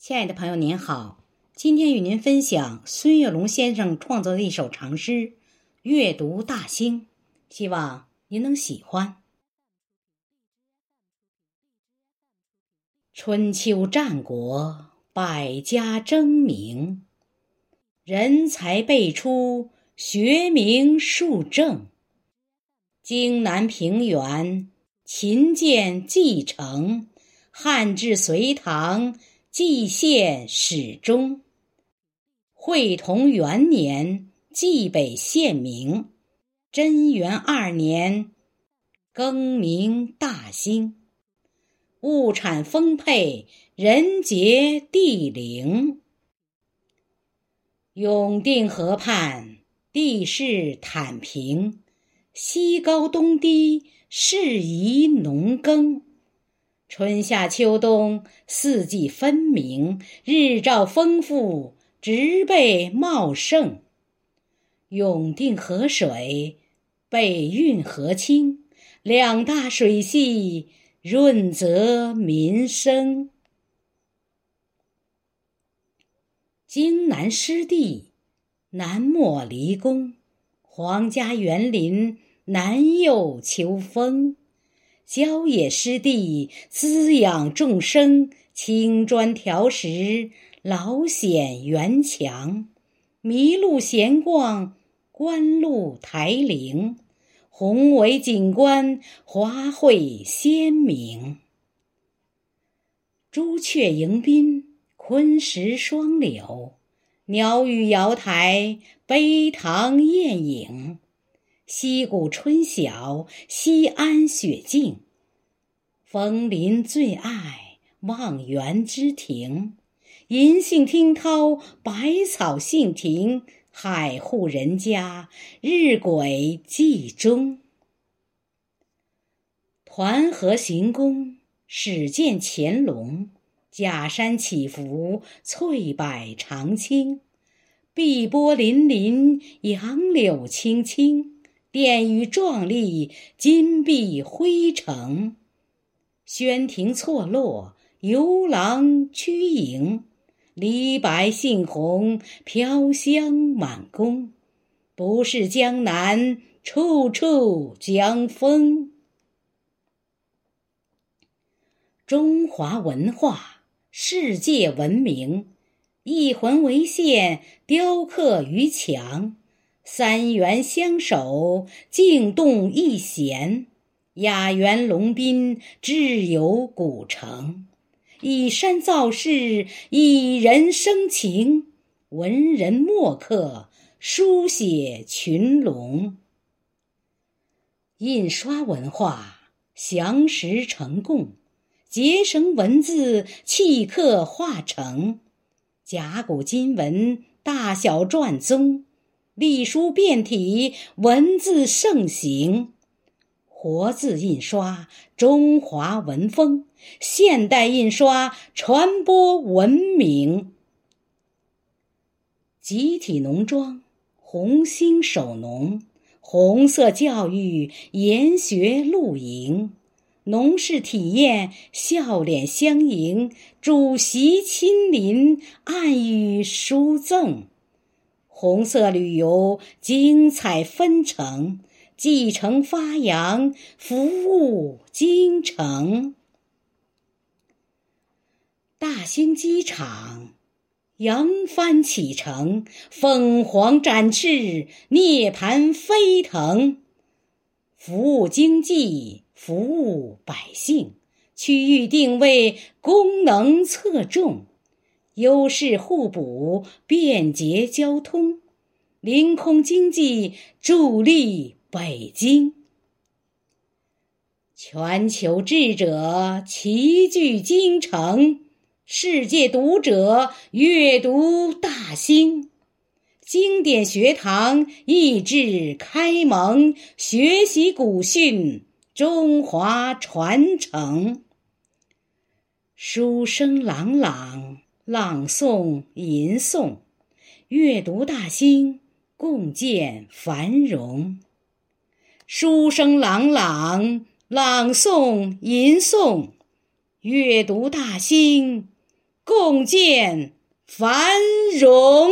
亲爱的朋友，您好，今天与您分享孙月龙先生创作的一首长诗《阅读大兴》，希望您能喜欢。春秋战国，百家争鸣，人才辈出，学名树正。荆南平原，秦建继承，汉至隋唐。蓟县始终，会同元年，蓟北县名。贞元二年，更名大兴。物产丰沛，人杰地灵。永定河畔，地势坦平，西高东低，适宜农耕。春夏秋冬，四季分明，日照丰富，植被茂盛。永定河水，北运河清，两大水系，润泽民生。荆南湿地，南莫离宫，皇家园林，南佑秋风。郊野湿地，滋养众生；青砖条石，老显园墙。麋鹿闲逛，观鹿台陵。宏伟景观，华卉鲜明。朱雀迎宾，昆石双柳；鸟语瑶台，碑堂艳影。溪谷春晓，西安雪静。枫林最爱望园之庭，银杏听涛，百草杏庭。海户人家，日晷记中。团河行宫，始见乾隆。假山起伏，翠柏长青。碧波粼粼，杨柳青青。殿宇壮丽，金碧辉呈；轩庭错落，游廊曲影。梨白杏红，飘香满宫。不是江南，处处江风。中华文化，世界闻名。一魂为线，雕刻于墙。三元相守，静动一弦；雅园龙宾，志有古城。以山造势，以人生情。文人墨客，书写群龙。印刷文化，详实成贡；结绳文字，契刻化成。甲骨金文，大小篆宗。隶书变体，文字盛行；活字印刷，中华文风；现代印刷，传播文明。集体农庄，红星守农；红色教育，研学露营；农事体验，笑脸相迎；主席亲临，暗语书赠。红色旅游，精彩纷呈；继承发扬，服务京城。大兴机场，扬帆启程，凤凰展翅，涅槃飞腾。服务经济，服务百姓，区域定位，功能侧重。优势互补，便捷交通，临空经济助力北京。全球智者齐聚京城，世界读者阅读大兴。经典学堂益智开蒙，学习古训，中华传承。书声朗朗。朗诵吟诵，阅读大兴，共建繁荣。书声朗朗，朗诵吟诵，阅读大兴，共建繁荣。